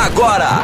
Agora,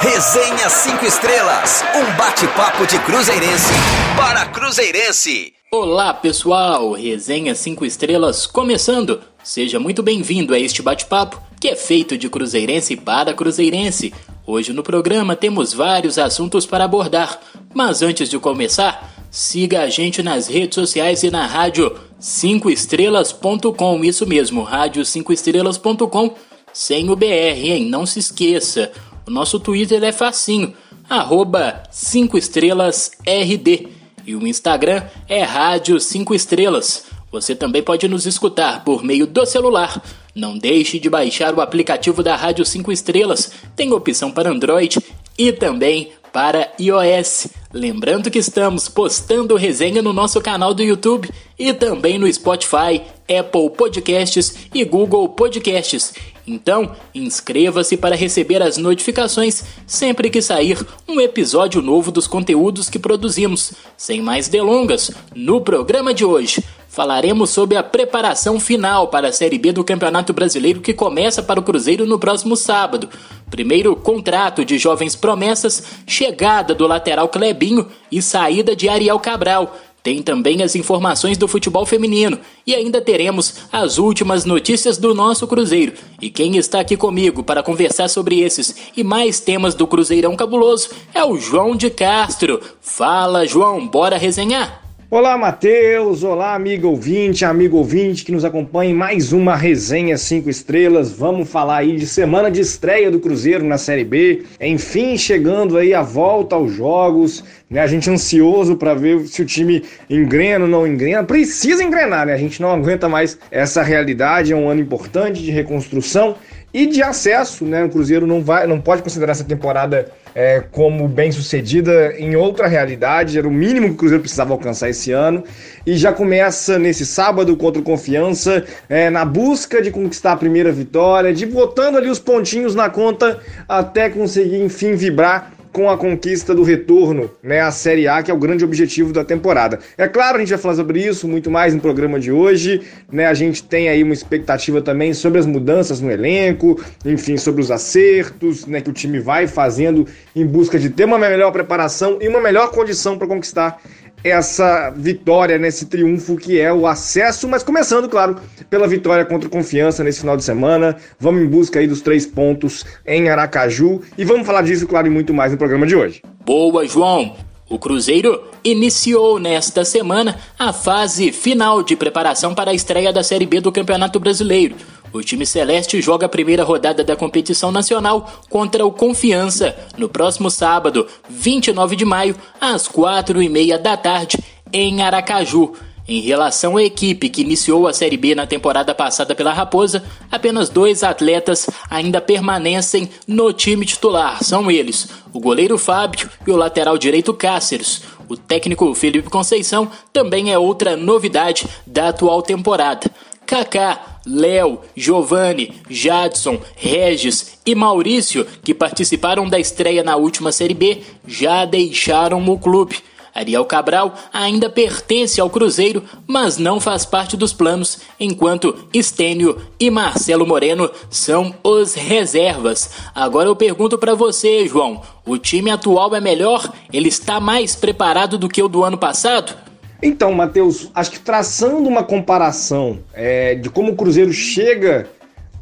Resenha 5 Estrelas, um bate-papo de Cruzeirense para Cruzeirense. Olá pessoal, Resenha 5 Estrelas começando. Seja muito bem-vindo a este bate-papo que é feito de Cruzeirense para Cruzeirense. Hoje no programa temos vários assuntos para abordar, mas antes de começar, siga a gente nas redes sociais e na rádio 5estrelas.com, isso mesmo, rádio 5estrelas.com, sem o BR, hein? Não se esqueça. O nosso Twitter é facinho, arroba 5estrelasRD. E o Instagram é Rádio 5 Estrelas. Você também pode nos escutar por meio do celular. Não deixe de baixar o aplicativo da Rádio 5 Estrelas. Tem opção para Android e também para iOS. Lembrando que estamos postando resenha no nosso canal do YouTube e também no Spotify, Apple Podcasts e Google Podcasts. Então, inscreva-se para receber as notificações sempre que sair um episódio novo dos conteúdos que produzimos. Sem mais delongas, no programa de hoje falaremos sobre a preparação final para a Série B do Campeonato Brasileiro que começa para o Cruzeiro no próximo sábado. Primeiro contrato de jovens promessas, chegada do lateral Clebinho e saída de Ariel Cabral. Tem também as informações do futebol feminino e ainda teremos as últimas notícias do nosso Cruzeiro. E quem está aqui comigo para conversar sobre esses e mais temas do Cruzeirão Cabuloso é o João de Castro. Fala, João, bora resenhar? Olá, Matheus! Olá, amigo ouvinte, amigo ouvinte que nos acompanha em mais uma resenha 5 estrelas. Vamos falar aí de semana de estreia do Cruzeiro na Série B. Enfim, chegando aí a volta aos jogos, né? A gente ansioso para ver se o time engrena ou não engrena. Precisa engrenar, né? A gente não aguenta mais essa realidade. É um ano importante de reconstrução e de acesso, né? O Cruzeiro não vai, não pode considerar essa temporada é, como bem sucedida em outra realidade. Era o mínimo que o Cruzeiro precisava alcançar esse ano e já começa nesse sábado contra o Confiança é, na busca de conquistar a primeira vitória, de botando ali os pontinhos na conta até conseguir enfim vibrar com a conquista do retorno né, à Série A, que é o grande objetivo da temporada. É claro, a gente vai falar sobre isso muito mais no programa de hoje. Né, a gente tem aí uma expectativa também sobre as mudanças no elenco, enfim, sobre os acertos né, que o time vai fazendo em busca de ter uma melhor preparação e uma melhor condição para conquistar essa vitória, nesse triunfo que é o acesso, mas começando, claro, pela vitória contra o Confiança nesse final de semana. Vamos em busca aí dos três pontos em Aracaju e vamos falar disso, claro, e muito mais no programa de hoje. Boa, João! O Cruzeiro iniciou nesta semana a fase final de preparação para a estreia da Série B do Campeonato Brasileiro. O time celeste joga a primeira rodada da competição nacional contra o Confiança no próximo sábado, 29 de maio, às quatro e meia da tarde, em Aracaju. Em relação à equipe que iniciou a Série B na temporada passada pela Raposa, apenas dois atletas ainda permanecem no time titular. São eles, o goleiro Fábio e o lateral direito Cáceres. O técnico Felipe Conceição também é outra novidade da atual temporada. Kaká, Léo, Giovanni, Jadson, Regis e Maurício, que participaram da estreia na última Série B, já deixaram o clube. Ariel Cabral ainda pertence ao Cruzeiro, mas não faz parte dos planos, enquanto Estênio e Marcelo Moreno são os reservas. Agora eu pergunto para você, João: o time atual é melhor? Ele está mais preparado do que o do ano passado? Então, Matheus, acho que traçando uma comparação é, de como o Cruzeiro chega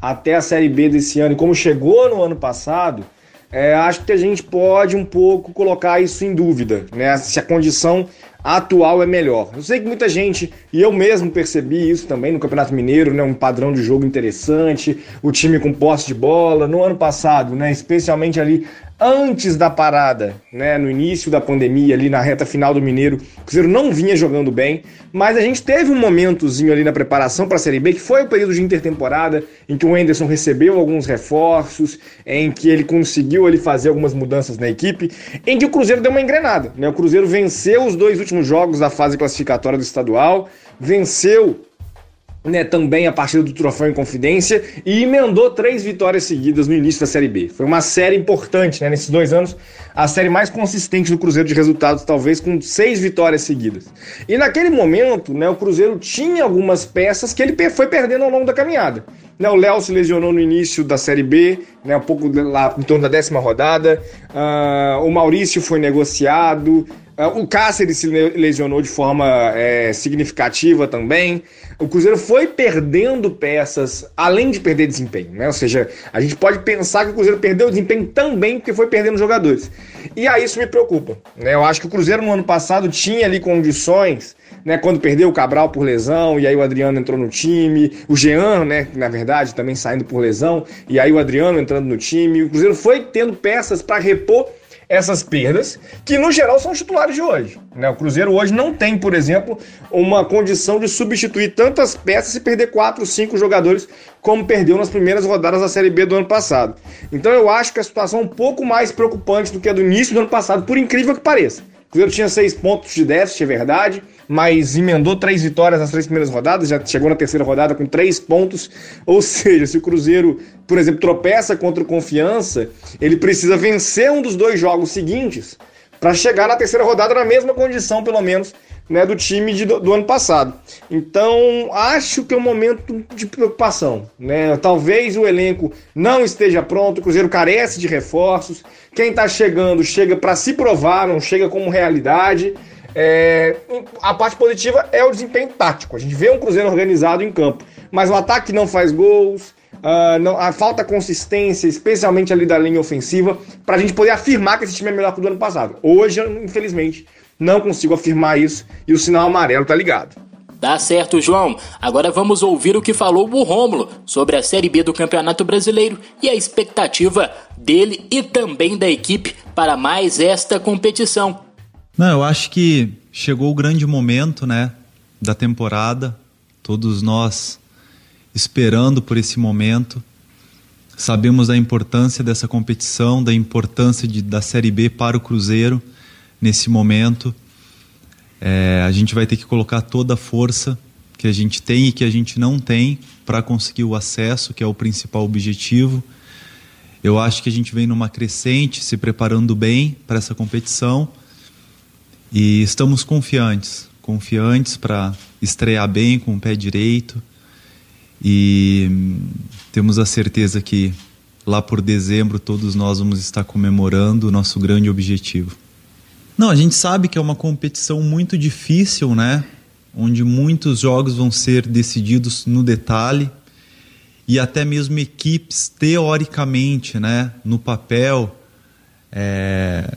até a Série B desse ano e como chegou no ano passado, é, acho que a gente pode um pouco colocar isso em dúvida, né? Se a condição atual é melhor. Eu sei que muita gente, e eu mesmo percebi isso também no Campeonato Mineiro, né? Um padrão de jogo interessante, o time com posse de bola. No ano passado, né? Especialmente ali antes da parada, né, no início da pandemia, ali na reta final do Mineiro, o Cruzeiro não vinha jogando bem, mas a gente teve um momentozinho ali na preparação para a Série B, que foi o período de intertemporada, em que o Enderson recebeu alguns reforços, em que ele conseguiu ali fazer algumas mudanças na equipe, em que o Cruzeiro deu uma engrenada, né? O Cruzeiro venceu os dois últimos jogos da fase classificatória do estadual, venceu né, também a partida do Troféu em Confidência e emendou três vitórias seguidas no início da Série B. Foi uma série importante, né, nesses dois anos, a série mais consistente do Cruzeiro de resultados, talvez com seis vitórias seguidas. E naquele momento, né, o Cruzeiro tinha algumas peças que ele foi perdendo ao longo da caminhada. Né, o Léo se lesionou no início da Série B, né, um pouco lá em torno da décima rodada. Uh, o Maurício foi negociado. Uh, o Cáceres se lesionou de forma é, significativa também. O Cruzeiro foi perdendo peças, além de perder desempenho, né? Ou seja, a gente pode pensar que o Cruzeiro perdeu desempenho também porque foi perdendo jogadores. E aí isso me preocupa. Né? Eu acho que o Cruzeiro no ano passado tinha ali condições né, quando perdeu o Cabral por lesão, e aí o Adriano entrou no time, o Jean, né, na verdade, também saindo por lesão, e aí o Adriano entrando no time. O Cruzeiro foi tendo peças para repor essas perdas, que no geral são os titulares de hoje. Né? O Cruzeiro hoje não tem, por exemplo, uma condição de substituir tantas peças e perder quatro, cinco jogadores como perdeu nas primeiras rodadas da Série B do ano passado. Então eu acho que a situação é um pouco mais preocupante do que a do início do ano passado, por incrível que pareça. O Cruzeiro tinha seis pontos de déficit, é verdade, mas emendou três vitórias nas três primeiras rodadas, já chegou na terceira rodada com três pontos. Ou seja, se o Cruzeiro, por exemplo, tropeça contra o Confiança, ele precisa vencer um dos dois jogos seguintes para chegar na terceira rodada na mesma condição, pelo menos, né, do time de, do, do, ano passado. Então, acho que é um momento de preocupação. Né? Talvez o elenco não esteja pronto, o Cruzeiro carece de reforços. Quem está chegando chega para se provar, não chega como realidade. É, a parte positiva é o desempenho tático. A gente vê um Cruzeiro organizado em campo, mas o ataque não faz gols, uh, não, a falta consistência, especialmente ali da linha ofensiva, para a gente poder afirmar que esse time é melhor que o do ano passado. Hoje, infelizmente, não consigo afirmar isso e o sinal amarelo tá ligado. Tá certo, João. Agora vamos ouvir o que falou o Rômulo sobre a Série B do Campeonato Brasileiro e a expectativa dele e também da equipe para mais esta competição. Não, eu acho que chegou o grande momento, né, da temporada. Todos nós esperando por esse momento. Sabemos da importância dessa competição, da importância de, da Série B para o Cruzeiro nesse momento. É, a gente vai ter que colocar toda a força que a gente tem e que a gente não tem para conseguir o acesso, que é o principal objetivo. Eu acho que a gente vem numa crescente, se preparando bem para essa competição e estamos confiantes, confiantes para estrear bem com o pé direito. E hum, temos a certeza que lá por dezembro todos nós vamos estar comemorando o nosso grande objetivo. Não, a gente sabe que é uma competição muito difícil, né? Onde muitos jogos vão ser decididos no detalhe e até mesmo equipes teoricamente, né, no papel, é,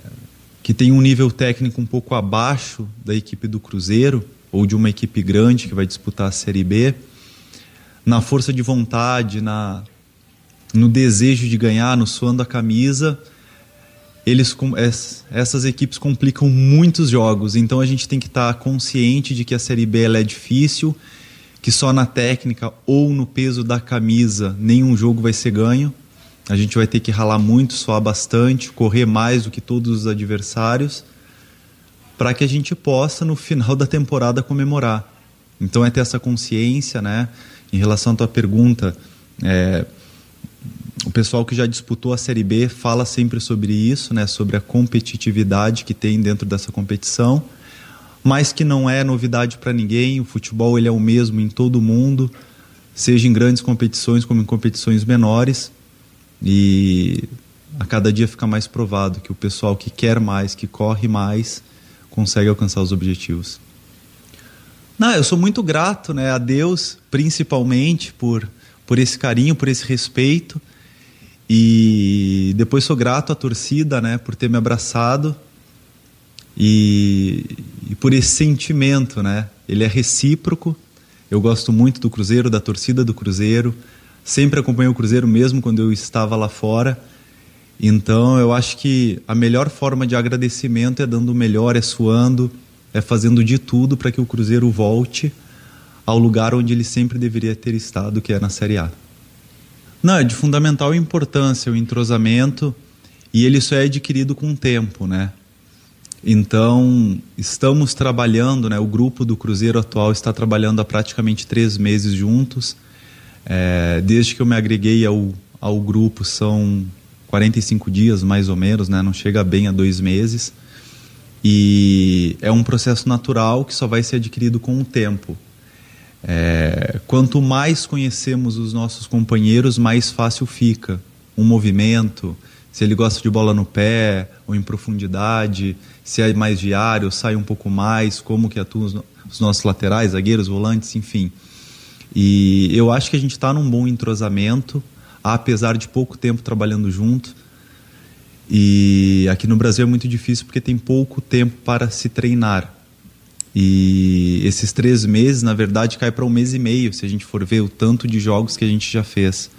que tem um nível técnico um pouco abaixo da equipe do Cruzeiro ou de uma equipe grande que vai disputar a Série B, na força de vontade, na no desejo de ganhar, no suando a camisa, eles essas equipes complicam muitos jogos. Então a gente tem que estar consciente de que a Série B é difícil, que só na técnica ou no peso da camisa nenhum jogo vai ser ganho. A gente vai ter que ralar muito, suar bastante, correr mais do que todos os adversários, para que a gente possa, no final da temporada, comemorar. Então é ter essa consciência, né? Em relação à tua pergunta, é, o pessoal que já disputou a Série B fala sempre sobre isso, né? Sobre a competitividade que tem dentro dessa competição, mas que não é novidade para ninguém. O futebol ele é o mesmo em todo mundo, seja em grandes competições como em competições menores. E a cada dia fica mais provado que o pessoal que quer mais, que corre mais, consegue alcançar os objetivos. Não, eu sou muito grato, né, a Deus, principalmente por por esse carinho, por esse respeito. E depois sou grato à torcida, né, por ter me abraçado. E, e por esse sentimento, né? Ele é recíproco. Eu gosto muito do Cruzeiro, da torcida do Cruzeiro sempre acompanhei o Cruzeiro mesmo quando eu estava lá fora. Então eu acho que a melhor forma de agradecimento é dando o melhor, é suando, é fazendo de tudo para que o Cruzeiro volte ao lugar onde ele sempre deveria ter estado, que é na Série A. Não, é de fundamental importância o entrosamento e ele só é adquirido com o tempo, né? Então, estamos trabalhando, né? O grupo do Cruzeiro atual está trabalhando há praticamente três meses juntos é, desde que eu me agreguei ao, ao grupo, são 45 dias mais ou menos, né? não chega bem a dois meses. E é um processo natural que só vai ser adquirido com o tempo. É, quanto mais conhecemos os nossos companheiros, mais fácil fica um movimento, se ele gosta de bola no pé ou em profundidade, se é mais diário, sai um pouco mais, como que atuam os nossos laterais, zagueiros, volantes, enfim. E eu acho que a gente está num bom entrosamento, apesar de pouco tempo trabalhando junto. E aqui no Brasil é muito difícil porque tem pouco tempo para se treinar. E esses três meses, na verdade, cai para um mês e meio, se a gente for ver o tanto de jogos que a gente já fez.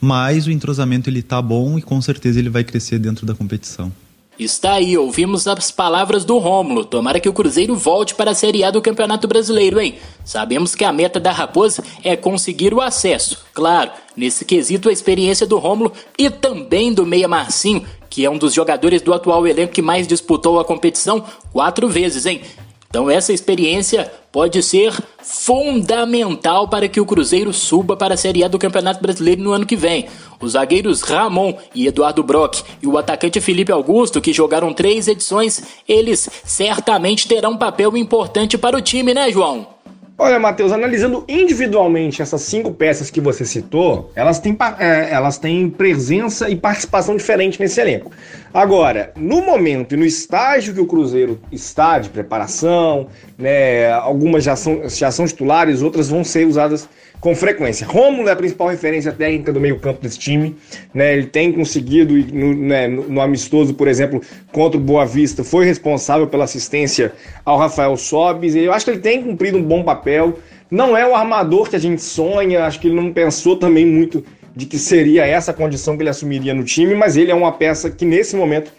Mas o entrosamento ele tá bom e com certeza ele vai crescer dentro da competição. Está aí, ouvimos as palavras do Rômulo. Tomara que o Cruzeiro volte para a Série A do Campeonato Brasileiro, hein? Sabemos que a meta da Raposa é conseguir o acesso. Claro, nesse quesito a experiência do Rômulo e também do Meia Marcinho, que é um dos jogadores do atual elenco que mais disputou a competição quatro vezes, hein? Então essa experiência pode ser fundamental para que o Cruzeiro suba para a Série A do Campeonato Brasileiro no ano que vem. Os zagueiros Ramon e Eduardo Brock e o atacante Felipe Augusto, que jogaram três edições, eles certamente terão um papel importante para o time, né, João? Olha, Matheus, analisando individualmente essas cinco peças que você citou, elas têm, é, elas têm presença e participação diferente nesse elenco. Agora, no momento e no estágio que o Cruzeiro está de preparação, né, algumas já são, já são titulares, outras vão ser usadas com frequência. Romulo é a principal referência técnica do meio-campo desse time. Né? Ele tem conseguido, no, né, no, amistoso, por exemplo, contra o Boa Vista, foi responsável pela assistência ao Rafael Sobis. Eu acho que ele tem cumprido um bom papel. Não é o armador que a gente sonha, acho que ele não pensou também muito de que seria essa condição que ele assumiria no time, mas ele é uma peça que nesse momento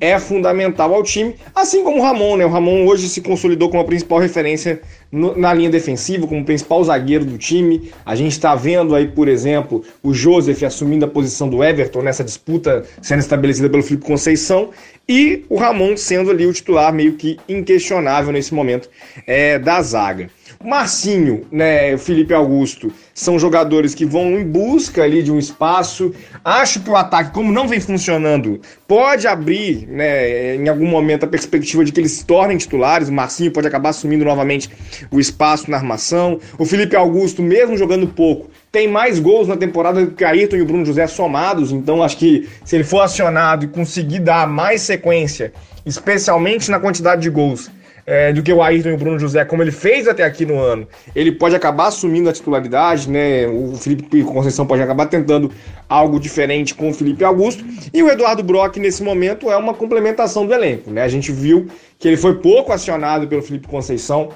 é fundamental ao time, assim como o Ramon, né? O Ramon hoje se consolidou como a principal referência na linha defensiva, como principal zagueiro do time. A gente está vendo aí, por exemplo, o Joseph assumindo a posição do Everton nessa disputa sendo estabelecida pelo Felipe Conceição e o Ramon sendo ali o titular meio que inquestionável nesse momento é, da zaga. O Marcinho, né, Felipe Augusto, são jogadores que vão em busca ali de um espaço. Acho que o ataque, como não vem funcionando, pode abrir, né, em algum momento a perspectiva de que eles se tornem titulares. O Marcinho pode acabar assumindo novamente o espaço na armação. O Felipe Augusto, mesmo jogando pouco, tem mais gols na temporada do que Ayrton e o Bruno José somados. Então acho que se ele for acionado e conseguir dar mais sequência, especialmente na quantidade de gols é, do que o Ayrton e o Bruno José, como ele fez até aqui no ano, ele pode acabar assumindo a titularidade, né? O Felipe Conceição pode acabar tentando algo diferente com o Felipe Augusto. E o Eduardo Brock, nesse momento, é uma complementação do elenco, né? A gente viu que ele foi pouco acionado pelo Felipe Conceição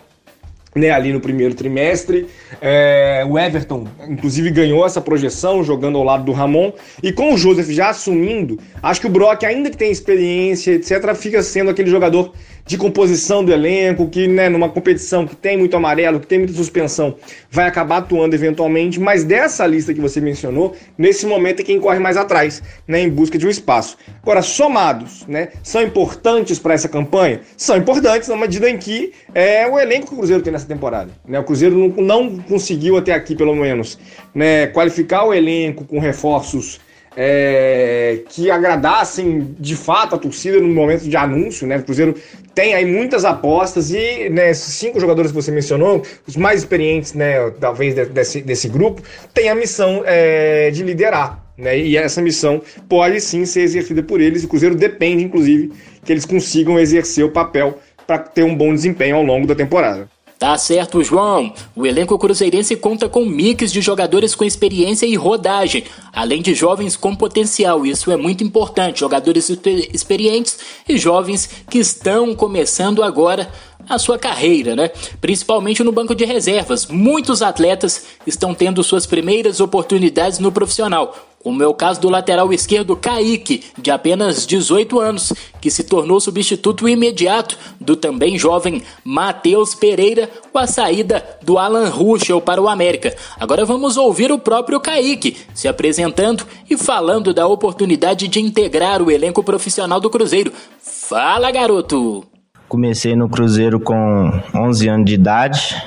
né, ali no primeiro trimestre. É, o Everton, inclusive, ganhou essa projeção jogando ao lado do Ramon. E com o Joseph já assumindo, acho que o Brock, ainda que tenha experiência, etc., fica sendo aquele jogador de composição do elenco, que né, numa competição que tem muito amarelo, que tem muita suspensão, vai acabar atuando eventualmente, mas dessa lista que você mencionou, nesse momento é quem corre mais atrás, né, em busca de um espaço. Agora, somados, né, são importantes para essa campanha? São importantes na medida em que é o elenco que o Cruzeiro tem nessa temporada. Né? O Cruzeiro não, não conseguiu até aqui, pelo menos, né, qualificar o elenco com reforços é, que agradassem de fato a torcida no momento de anúncio, né? O Cruzeiro tem aí muitas apostas e né, esses cinco jogadores que você mencionou, os mais experientes, né, talvez desse, desse grupo, têm a missão é, de liderar. Né, e essa missão pode sim ser exercida por eles. O Cruzeiro depende, inclusive, que eles consigam exercer o papel para ter um bom desempenho ao longo da temporada. Tá certo, João. O elenco cruzeirense conta com mix de jogadores com experiência e rodagem, além de jovens com potencial. Isso é muito importante. Jogadores experientes e jovens que estão começando agora a sua carreira, né? Principalmente no banco de reservas. Muitos atletas estão tendo suas primeiras oportunidades no profissional, como é o caso do lateral esquerdo Kaique, de apenas 18 anos, que se tornou substituto imediato do também jovem Matheus Pereira com a saída do Alan Ruschel para o América. Agora vamos ouvir o próprio Kaique se apresentando e falando da oportunidade de integrar o elenco profissional do Cruzeiro. Fala, garoto! Comecei no Cruzeiro com 11 anos de idade,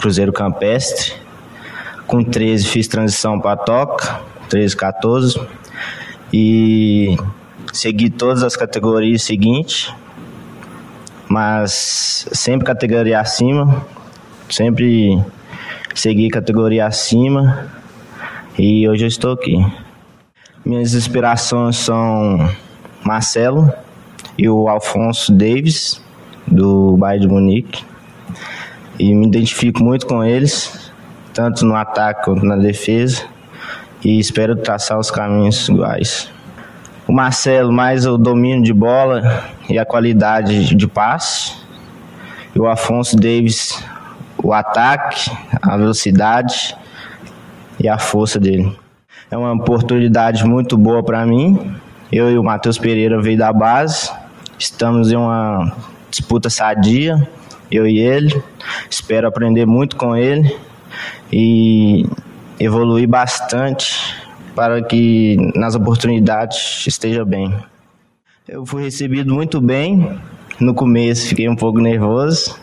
Cruzeiro Campestre. Com 13 fiz transição para toca, 13, 14. E segui todas as categorias seguintes, mas sempre categoria acima. sempre segui categoria acima e hoje eu estou aqui. Minhas inspirações são Marcelo e o Alfonso Davis, do Bayern de Munique. E me identifico muito com eles, tanto no ataque quanto na defesa, e espero traçar os caminhos iguais. O Marcelo, mais o domínio de bola e a qualidade de passe. E o Afonso Davis, o ataque, a velocidade e a força dele. É uma oportunidade muito boa para mim. Eu e o Matheus Pereira veio da base. Estamos em uma disputa sadia, eu e ele. Espero aprender muito com ele e evoluir bastante para que nas oportunidades esteja bem. Eu fui recebido muito bem. No começo fiquei um pouco nervoso,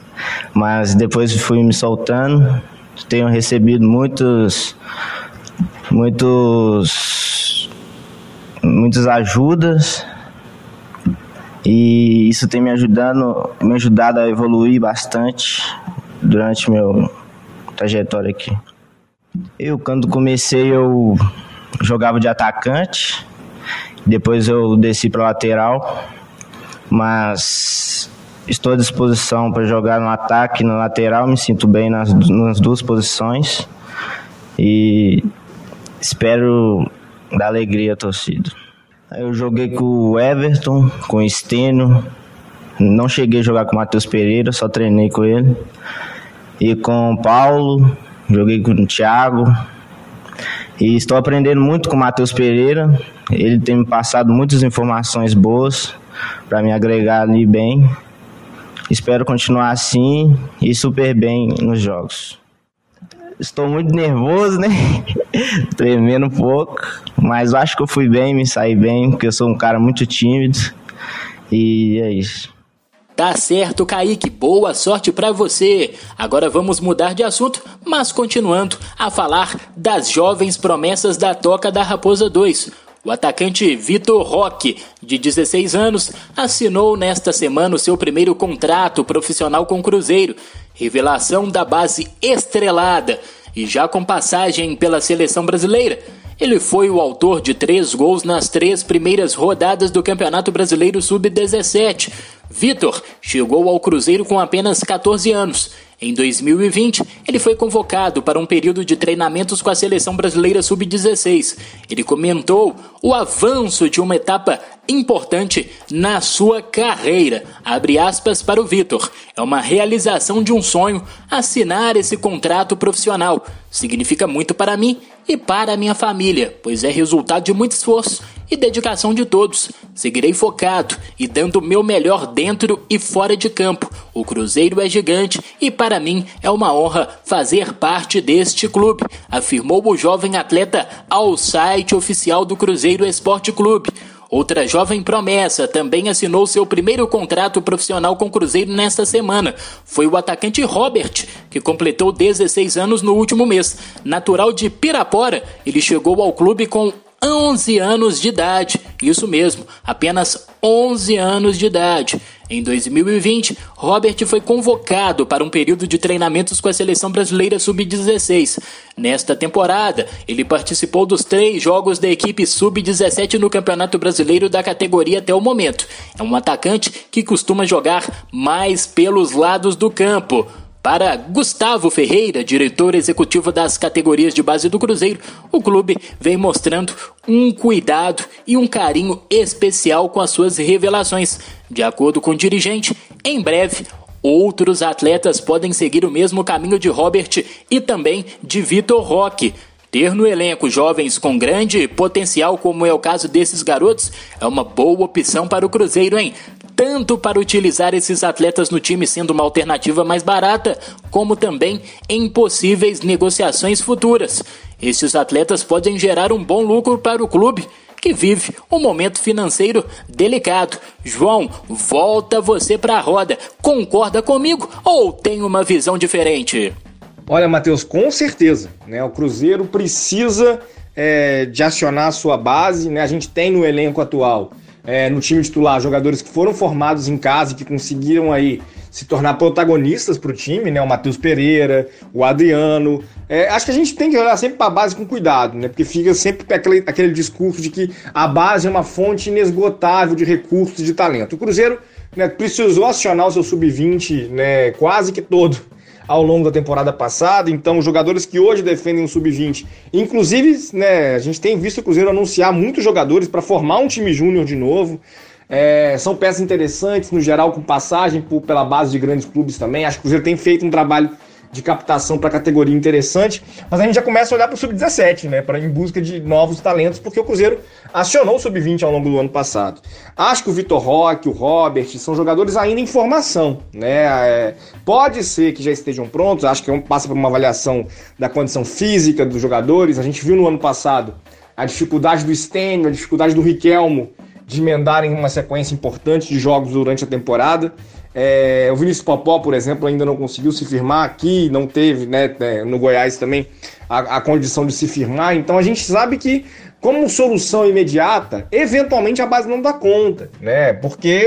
mas depois fui me soltando. Tenho recebido muitos muitos muitas ajudas e isso tem me ajudando, me ajudado a evoluir bastante durante meu trajetória aqui. Eu quando comecei eu jogava de atacante, depois eu desci para lateral, mas estou à disposição para jogar no ataque no lateral, me sinto bem nas, nas duas posições e espero dar alegria à torcida. Eu joguei com o Everton, com o Stênio. Não cheguei a jogar com o Matheus Pereira, só treinei com ele. E com o Paulo, joguei com o Thiago. E estou aprendendo muito com o Matheus Pereira. Ele tem me passado muitas informações boas para me agregar ali bem. Espero continuar assim e super bem nos jogos. Estou muito nervoso, né? Tremendo um pouco. Mas acho que eu fui bem, me saí bem, porque eu sou um cara muito tímido. E é isso. Tá certo, Kaique. Boa sorte para você. Agora vamos mudar de assunto, mas continuando a falar das jovens promessas da Toca da Raposa 2. O atacante Vitor Roque, de 16 anos, assinou nesta semana o seu primeiro contrato profissional com o Cruzeiro. Revelação da base estrelada e já com passagem pela seleção brasileira. Ele foi o autor de três gols nas três primeiras rodadas do Campeonato Brasileiro Sub-17. Vitor chegou ao Cruzeiro com apenas 14 anos em 2020, ele foi convocado para um período de treinamentos com a seleção brasileira sub-16. Ele comentou o avanço de uma etapa importante na sua carreira. Abre aspas para o Vitor. É uma realização de um sonho assinar esse contrato profissional. Significa muito para mim e para a minha família, pois é resultado de muito esforço e dedicação de todos. Seguirei focado e dando o meu melhor dentro e fora de campo. O Cruzeiro é gigante e para mim é uma honra fazer parte deste clube, afirmou o jovem atleta ao site oficial do Cruzeiro Esporte Clube. Outra jovem promessa também assinou seu primeiro contrato profissional com o Cruzeiro nesta semana. Foi o atacante Robert, que completou 16 anos no último mês. Natural de Pirapora, ele chegou ao clube com 11 anos de idade. Isso mesmo, apenas 11 anos de idade. Em 2020, Robert foi convocado para um período de treinamentos com a seleção brasileira sub-16. Nesta temporada, ele participou dos três jogos da equipe sub-17 no Campeonato Brasileiro da categoria até o momento. É um atacante que costuma jogar mais pelos lados do campo. Para Gustavo Ferreira, diretor executivo das categorias de base do Cruzeiro, o clube vem mostrando um cuidado e um carinho especial com as suas revelações. De acordo com o dirigente, em breve outros atletas podem seguir o mesmo caminho de Robert e também de Vitor Roque. Ter no elenco jovens com grande potencial, como é o caso desses garotos, é uma boa opção para o Cruzeiro, hein? Tanto para utilizar esses atletas no time sendo uma alternativa mais barata, como também em possíveis negociações futuras. Esses atletas podem gerar um bom lucro para o clube, que vive um momento financeiro delicado. João, volta você para a roda. Concorda comigo ou tem uma visão diferente? Olha, Matheus, com certeza. Né? O Cruzeiro precisa é, de acionar a sua base. Né? A gente tem no elenco atual é, no time titular jogadores que foram formados em casa e que conseguiram aí se tornar protagonistas para o time, né? O Matheus Pereira, o Adriano. É, acho que a gente tem que olhar sempre para a base com cuidado, né? Porque fica sempre aquele, aquele discurso de que a base é uma fonte inesgotável de recursos de talento. O Cruzeiro né, precisou acionar o seu sub-20 né, quase que todo ao longo da temporada passada. Então, os jogadores que hoje defendem o sub-20, inclusive, né, a gente tem visto o Cruzeiro anunciar muitos jogadores para formar um time júnior de novo. É, são peças interessantes, no geral, com passagem por, pela base de grandes clubes também. Acho que o Cruzeiro tem feito um trabalho de captação para categoria interessante, mas a gente já começa a olhar para o sub-17, né, para em busca de novos talentos, porque o Cruzeiro acionou o sub-20 ao longo do ano passado. Acho que o Vitor Roque, o Robert são jogadores ainda em formação, né? É, pode ser que já estejam prontos, acho que é passa por uma avaliação da condição física dos jogadores. A gente viu no ano passado a dificuldade do Stênio, a dificuldade do Riquelmo de emendarem uma sequência importante de jogos durante a temporada. É, o Vinícius Popó, por exemplo, ainda não conseguiu se firmar aqui, não teve, né, é, no Goiás também, a, a, condição de se firmar. Então a gente sabe que como solução imediata, eventualmente a base não dá conta, né? Porque,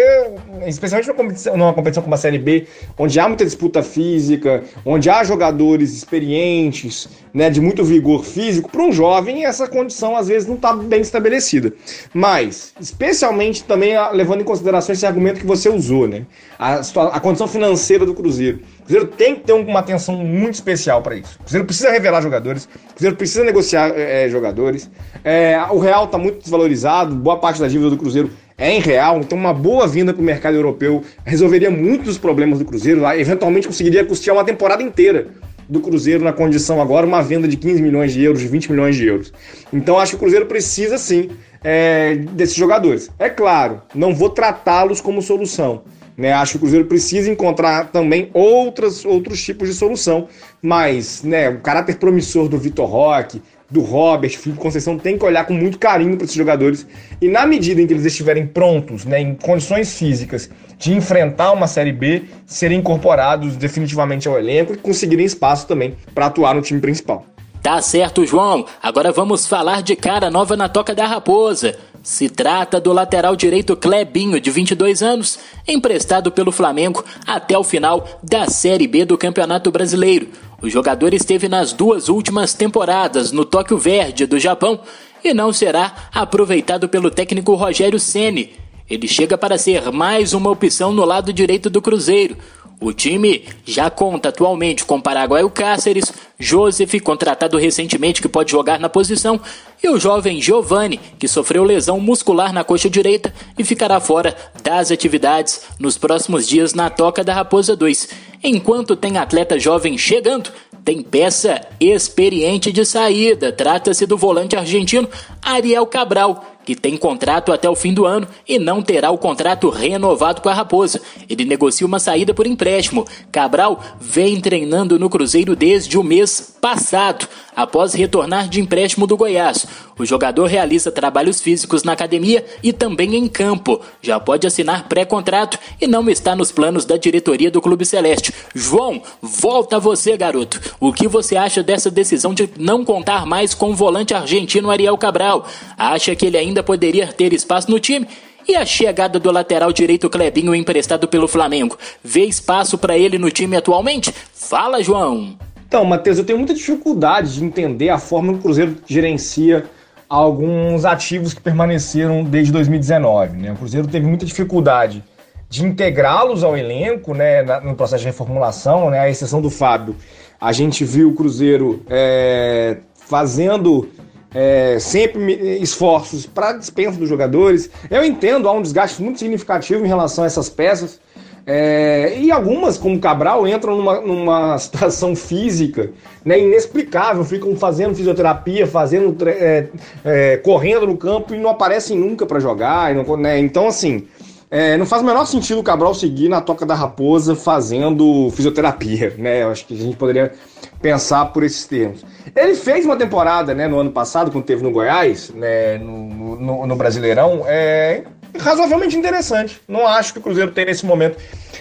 especialmente numa competição, numa competição como a Série B, onde há muita disputa física, onde há jogadores experientes, né, de muito vigor físico, para um jovem essa condição às vezes não está bem estabelecida. Mas, especialmente também levando em consideração esse argumento que você usou, né? A, a condição financeira do Cruzeiro. O Cruzeiro tem que ter uma atenção muito especial para isso. O Cruzeiro precisa revelar jogadores, o Cruzeiro precisa negociar é, jogadores. É, é, o real está muito desvalorizado, boa parte da dívida do Cruzeiro é em real, então uma boa vinda para o mercado europeu resolveria muitos problemas do Cruzeiro, eventualmente conseguiria custear uma temporada inteira do Cruzeiro na condição agora, uma venda de 15 milhões de euros, de 20 milhões de euros. Então acho que o Cruzeiro precisa sim é, desses jogadores. É claro, não vou tratá-los como solução. Né? Acho que o Cruzeiro precisa encontrar também outras, outros tipos de solução, mas né, o caráter promissor do Vitor Roque, do Robert, Felipe Conceição, tem que olhar com muito carinho para esses jogadores. E na medida em que eles estiverem prontos, né, em condições físicas de enfrentar uma Série B, serem incorporados definitivamente ao elenco e conseguirem espaço também para atuar no time principal. Tá certo, João. Agora vamos falar de cara nova na Toca da Raposa. Se trata do lateral direito Clebinho, de 22 anos, emprestado pelo Flamengo até o final da Série B do Campeonato Brasileiro. O jogador esteve nas duas últimas temporadas no Tóquio Verde do Japão e não será aproveitado pelo técnico Rogério Ceni. Ele chega para ser mais uma opção no lado direito do Cruzeiro, o time já conta atualmente com Paraguaio Cáceres, Joseph, contratado recentemente que pode jogar na posição, e o jovem Giovanni, que sofreu lesão muscular na coxa direita e ficará fora das atividades nos próximos dias na Toca da Raposa 2. Enquanto tem atleta jovem chegando, tem peça experiente de saída. Trata-se do volante argentino Ariel Cabral, que tem contrato até o fim do ano e não terá o contrato renovado com a Raposa. Ele negocia uma saída por empréstimo. Cabral vem treinando no Cruzeiro desde o mês passado, após retornar de empréstimo do Goiás. O jogador realiza trabalhos físicos na academia e também em campo. Já pode assinar pré-contrato e não está nos planos da diretoria do Clube Celeste. João, volta você, garoto. O que você acha dessa decisão de não contar mais com o volante argentino Ariel Cabral? Acha que ele ainda ainda poderia ter espaço no time. E a chegada do lateral direito Clebinho emprestado pelo Flamengo? Vê espaço para ele no time atualmente? Fala, João! Então, Matheus, eu tenho muita dificuldade de entender a forma que o Cruzeiro gerencia alguns ativos que permaneceram desde 2019. Né? O Cruzeiro teve muita dificuldade de integrá-los ao elenco né, no processo de reformulação, né, à exceção do Fábio. A gente viu o Cruzeiro é, fazendo é, sempre esforços para dispensa dos jogadores. Eu entendo, há um desgaste muito significativo em relação a essas peças. É, e algumas, como Cabral, entram numa, numa situação física né, inexplicável, ficam fazendo fisioterapia, fazendo é, é, correndo no campo e não aparecem nunca para jogar. Não, né, então, assim, é, não faz o menor sentido o Cabral seguir na toca da raposa fazendo fisioterapia. Né? Eu acho que a gente poderia pensar por esses termos. Ele fez uma temporada né, no ano passado, quando teve no Goiás, né, no, no, no Brasileirão, é, razoavelmente interessante. Não acho que o Cruzeiro tem nesse momento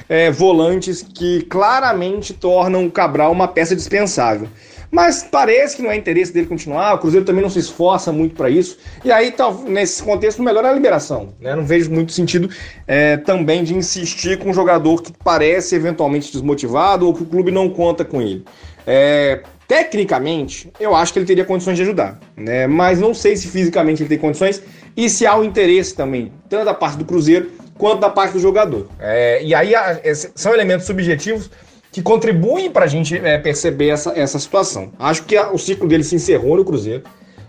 é, volantes que claramente tornam o Cabral uma peça dispensável. Mas parece que não é interesse dele continuar, o Cruzeiro também não se esforça muito para isso. E aí, tá, nesse contexto, melhor é a liberação. Né? Não vejo muito sentido é, também de insistir com um jogador que parece eventualmente desmotivado ou que o clube não conta com ele. É, tecnicamente, eu acho que ele teria condições de ajudar, né? mas não sei se fisicamente ele tem condições e se há o interesse também, tanto da parte do Cruzeiro quanto da parte do jogador. É, e aí são elementos subjetivos que contribuem para a gente é, perceber essa, essa situação. Acho que a, o ciclo dele se encerrou no Cruzeiro.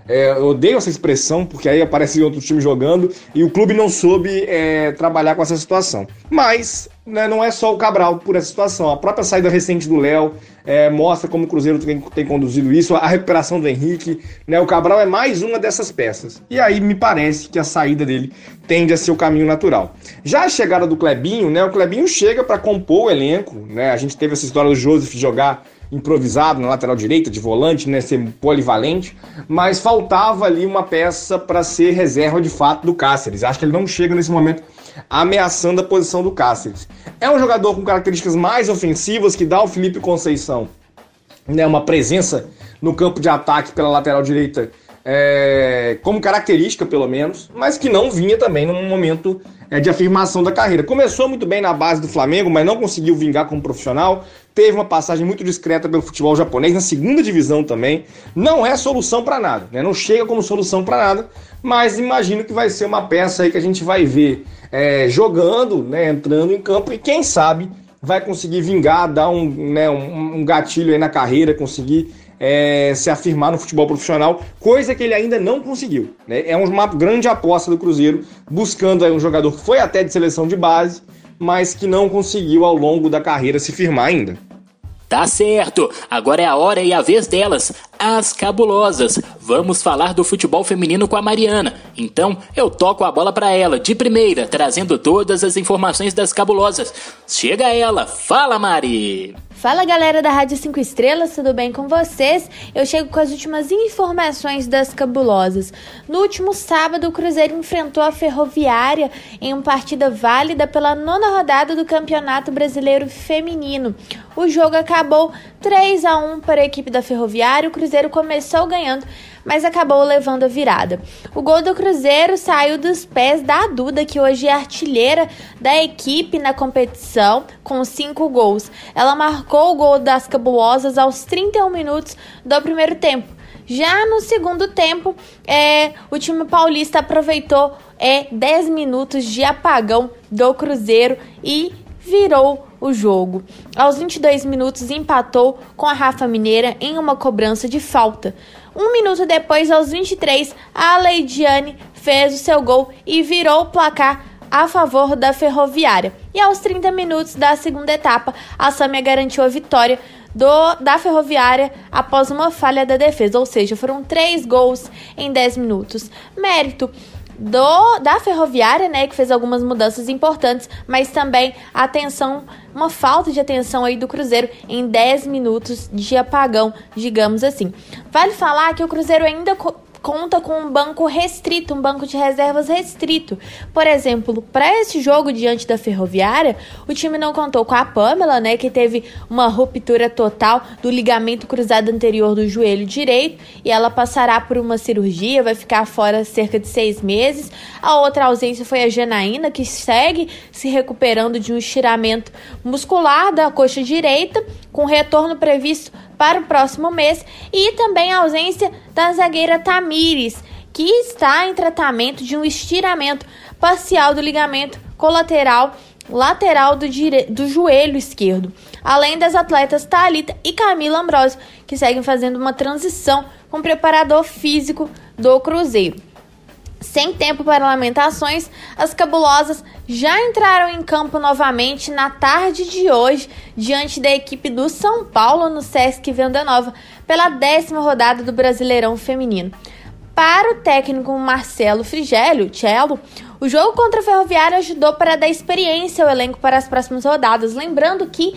É, eu odeio essa expressão, porque aí aparece outro time jogando e o clube não soube é, trabalhar com essa situação. Mas né, não é só o Cabral por essa situação. A própria saída recente do Léo é, mostra como o Cruzeiro tem, tem, conduzido isso, a recuperação do Henrique. Né, o Cabral é mais uma dessas peças. E aí me parece que a saída dele tende a ser o caminho natural. Já a chegada do Clebinho, né, o Clebinho chega para compor o elenco. Né, a gente teve essa história do Joseph jogar improvisado na lateral direita, de volante, né, ser polivalente, mas faltava ali uma peça para ser reserva de fato do Cáceres. Acho que ele não chega nesse momento ameaçando a posição do Cáceres. É um jogador com características mais ofensivas que dá ao Felipe Conceição né, uma presença no campo de ataque pela lateral direita é, como característica, pelo menos, mas que não vinha também num momento é, de afirmação da carreira. Começou muito bem na base do Flamengo, mas não conseguiu vingar como profissional. Teve uma passagem muito discreta pelo futebol japonês, na segunda divisão também. Não é solução para nada, né? não chega como solução para nada, mas imagino que vai ser uma peça aí que a gente vai ver é, jogando, né, entrando em campo e quem sabe vai conseguir vingar, dar um, né, um, um gatilho aí na carreira, conseguir é, se afirmar no futebol profissional, coisa que ele ainda não conseguiu. Né? É uma grande aposta do Cruzeiro, buscando um jogador que foi até de seleção de base, mas que não conseguiu ao longo da carreira se firmar ainda. Tá certo, agora é a hora e a vez delas, as cabulosas. Vamos falar do futebol feminino com a Mariana. Então, eu toco a bola para ela de primeira, trazendo todas as informações das cabulosas. Chega ela, fala Mari! Fala galera da Rádio 5 Estrelas, tudo bem com vocês? Eu chego com as últimas informações das cabulosas. No último sábado, o Cruzeiro enfrentou a Ferroviária em uma partida válida pela nona rodada do Campeonato Brasileiro Feminino. O jogo acabou 3 a 1 para a equipe da Ferroviária. O Cruzeiro começou ganhando, mas acabou levando a virada. O gol do Cruzeiro saiu dos pés da Duda, que hoje é artilheira da equipe na competição, com cinco gols. Ela marcou o gol das cabulosas aos 31 minutos do primeiro tempo. Já no segundo tempo, é, o time paulista aproveitou é, 10 minutos de apagão do Cruzeiro e virou o jogo. Aos 22 minutos, empatou com a Rafa Mineira em uma cobrança de falta. Um minuto depois, aos 23, a Leidiane fez o seu gol e virou o placar a favor da Ferroviária. E aos 30 minutos da segunda etapa, a Samia garantiu a vitória do, da Ferroviária após uma falha da defesa, ou seja, foram três gols em 10 minutos. Mérito do da Ferroviária, né, que fez algumas mudanças importantes, mas também atenção, uma falta de atenção aí do Cruzeiro em 10 minutos de apagão, digamos assim. Vale falar que o Cruzeiro ainda conta com um banco restrito, um banco de reservas restrito. Por exemplo, para esse jogo diante da Ferroviária, o time não contou com a Pamela, né, que teve uma ruptura total do ligamento cruzado anterior do joelho direito e ela passará por uma cirurgia, vai ficar fora cerca de seis meses. A outra ausência foi a Janaína, que segue se recuperando de um estiramento muscular da coxa direita, com retorno previsto para o próximo mês, e também a ausência da zagueira Tamires, que está em tratamento de um estiramento parcial do ligamento colateral lateral do, dire... do joelho esquerdo, além das atletas Talita e Camila Ambrosio, que seguem fazendo uma transição com o preparador físico do Cruzeiro. Sem tempo para lamentações, as cabulosas já entraram em campo novamente na tarde de hoje, diante da equipe do São Paulo no Sesc Venda Nova, pela décima rodada do Brasileirão Feminino. Para o técnico Marcelo Frigélio, Cello, o jogo contra a Ferroviária ajudou para dar experiência ao elenco para as próximas rodadas, lembrando que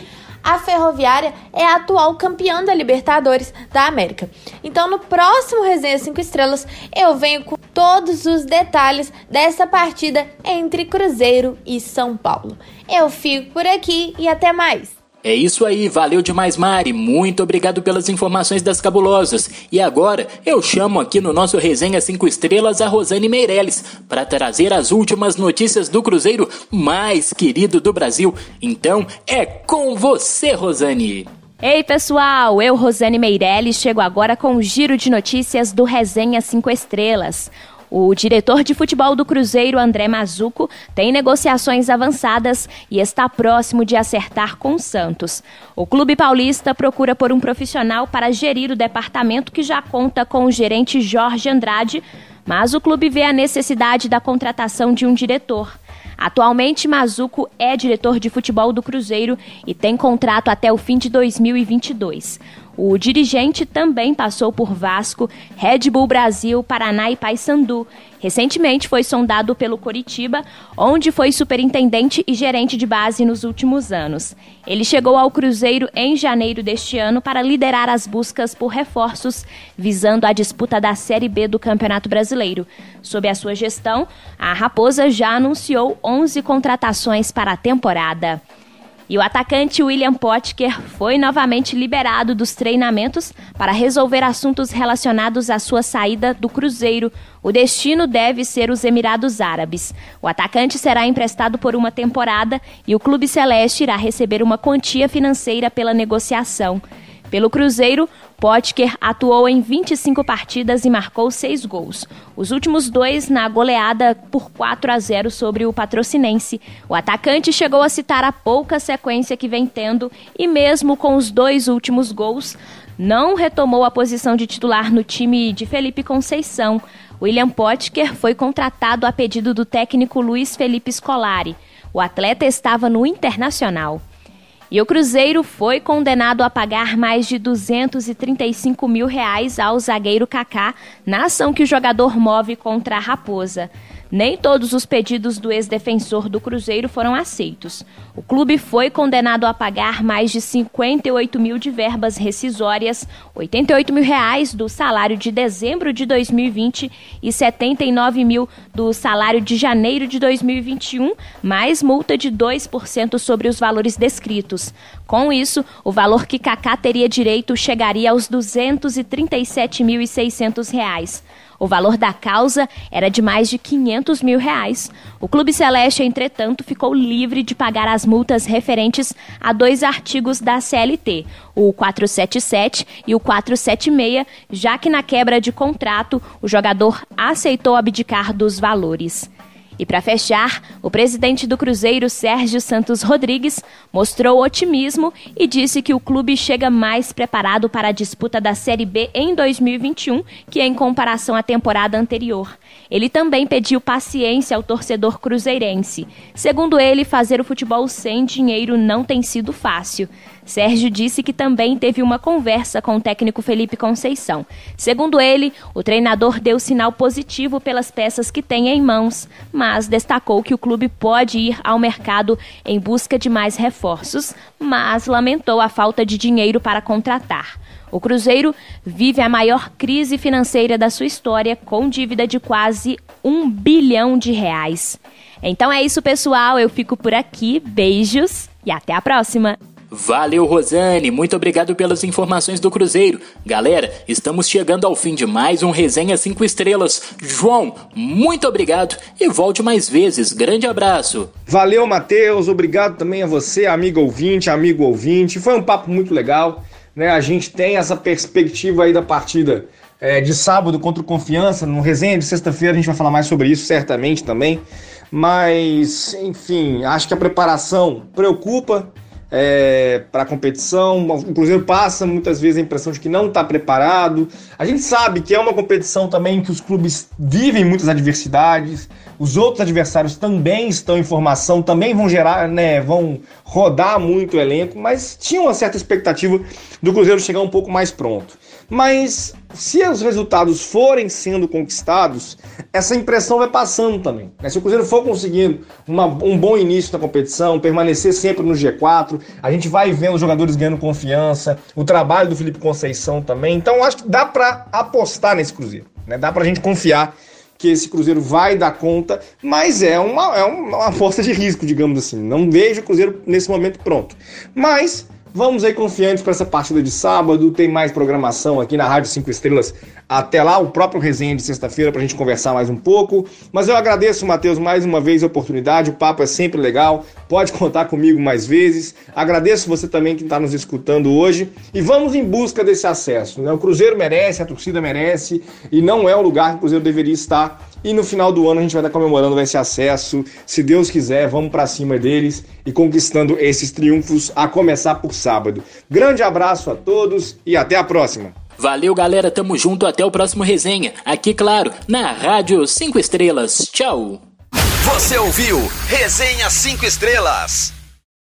a Ferroviária é a atual campeã da Libertadores da América. Então, no próximo Resenha 5 Estrelas, eu venho com todos os detalhes dessa partida entre Cruzeiro e São Paulo. Eu fico por aqui e até mais! É isso aí, valeu demais, Mari. Muito obrigado pelas informações das cabulosas. E agora eu chamo aqui no nosso Resenha 5 Estrelas a Rosane Meirelles para trazer as últimas notícias do Cruzeiro mais querido do Brasil. Então é com você, Rosane. Ei, pessoal! Eu, Rosane Meirelles, chego agora com o giro de notícias do Resenha 5 Estrelas. O diretor de futebol do Cruzeiro, André Mazuco, tem negociações avançadas e está próximo de acertar com o Santos. O clube paulista procura por um profissional para gerir o departamento que já conta com o gerente Jorge Andrade, mas o clube vê a necessidade da contratação de um diretor. Atualmente, Mazuco é diretor de futebol do Cruzeiro e tem contrato até o fim de 2022. O dirigente também passou por Vasco, Red Bull Brasil, Paraná e Paysandu. Recentemente foi sondado pelo Coritiba, onde foi superintendente e gerente de base nos últimos anos. Ele chegou ao Cruzeiro em janeiro deste ano para liderar as buscas por reforços, visando a disputa da Série B do Campeonato Brasileiro. Sob a sua gestão, a Raposa já anunciou 11 contratações para a temporada. E o atacante William Potker foi novamente liberado dos treinamentos para resolver assuntos relacionados à sua saída do Cruzeiro. O destino deve ser os Emirados Árabes. O atacante será emprestado por uma temporada e o Clube Celeste irá receber uma quantia financeira pela negociação. Pelo Cruzeiro, Potker atuou em 25 partidas e marcou seis gols. Os últimos dois na goleada por 4 a 0 sobre o patrocinense. O atacante chegou a citar a pouca sequência que vem tendo e, mesmo com os dois últimos gols, não retomou a posição de titular no time de Felipe Conceição. William Potker foi contratado a pedido do técnico Luiz Felipe Scolari. O atleta estava no Internacional. E o Cruzeiro foi condenado a pagar mais de 235 mil reais ao zagueiro Kaká na ação que o jogador move contra a Raposa. Nem todos os pedidos do ex-defensor do Cruzeiro foram aceitos. O clube foi condenado a pagar mais de 58 mil de verbas rescisórias, 88 mil reais do salário de dezembro de 2020 e 79 mil do salário de janeiro de 2021, mais multa de 2% sobre os valores descritos. Com isso, o valor que Kaká teria direito chegaria aos 237.600 reais. O valor da causa era de mais de 500 mil reais. O Clube Celeste, entretanto, ficou livre de pagar as multas referentes a dois artigos da CLT, o 477 e o 476, já que na quebra de contrato o jogador aceitou abdicar dos valores. E para fechar, o presidente do Cruzeiro, Sérgio Santos Rodrigues, mostrou otimismo e disse que o clube chega mais preparado para a disputa da Série B em 2021 que em comparação à temporada anterior. Ele também pediu paciência ao torcedor cruzeirense. Segundo ele, fazer o futebol sem dinheiro não tem sido fácil. Sérgio disse que também teve uma conversa com o técnico Felipe Conceição. Segundo ele, o treinador deu sinal positivo pelas peças que tem em mãos, mas destacou que o clube pode ir ao mercado em busca de mais reforços, mas lamentou a falta de dinheiro para contratar. O Cruzeiro vive a maior crise financeira da sua história, com dívida de quase um bilhão de reais. Então é isso, pessoal. Eu fico por aqui. Beijos e até a próxima! Valeu, Rosane. Muito obrigado pelas informações do Cruzeiro. Galera, estamos chegando ao fim de mais um Resenha 5 Estrelas. João, muito obrigado e volte mais vezes. Grande abraço. Valeu, Matheus. Obrigado também a você, amigo ouvinte, amigo ouvinte. Foi um papo muito legal. Né? A gente tem essa perspectiva aí da partida é, de sábado contra o Confiança. No Resenha de sexta-feira a gente vai falar mais sobre isso, certamente também. Mas, enfim, acho que a preparação preocupa é, para a competição. O Cruzeiro passa muitas vezes a impressão de que não está preparado. A gente sabe que é uma competição também que os clubes vivem muitas adversidades. Os outros adversários também estão em formação, também vão gerar, né, vão rodar muito o elenco, mas tinha uma certa expectativa do Cruzeiro chegar um pouco mais pronto. Mas se os resultados forem sendo conquistados, essa impressão vai passando também. Né? Se o Cruzeiro for conseguindo uma, um bom início na competição, permanecer sempre no G4, a gente vai vendo os jogadores ganhando confiança, o trabalho do Felipe Conceição também. Então acho que dá para apostar nesse Cruzeiro. Né? Dá para a gente confiar que esse Cruzeiro vai dar conta, mas é uma, é uma aposta de risco, digamos assim. Não vejo o Cruzeiro nesse momento pronto. Mas Vamos aí confiantes para essa partida de sábado. Tem mais programação aqui na Rádio 5 Estrelas. Até lá, o próprio resenha de sexta-feira para a gente conversar mais um pouco. Mas eu agradeço, Matheus, mais uma vez a oportunidade. O papo é sempre legal. Pode contar comigo mais vezes. Agradeço você também que está nos escutando hoje. E vamos em busca desse acesso. Né? O Cruzeiro merece, a torcida merece. E não é o lugar que o Cruzeiro deveria estar. E no final do ano a gente vai estar comemorando esse acesso. Se Deus quiser, vamos para cima deles e conquistando esses triunfos a começar por sábado. Grande abraço a todos e até a próxima. Valeu, galera. Tamo junto. Até o próximo resenha. Aqui, claro, na Rádio 5 Estrelas. Tchau. Você ouviu Resenha 5 Estrelas.